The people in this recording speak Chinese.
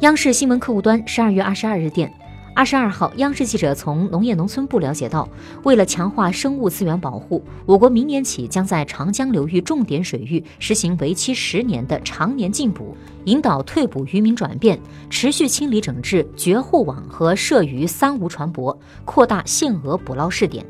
央视新闻客户端十二月二十二日电二十二号央视记者从农业农村部了解到为了强化生物资源保护我国明年起将在长江流域重点水域实行为期十年的常年禁捕引导退捕渔民转变持续清理整治绝户网和涉渔三无船舶扩大限额捕捞试点。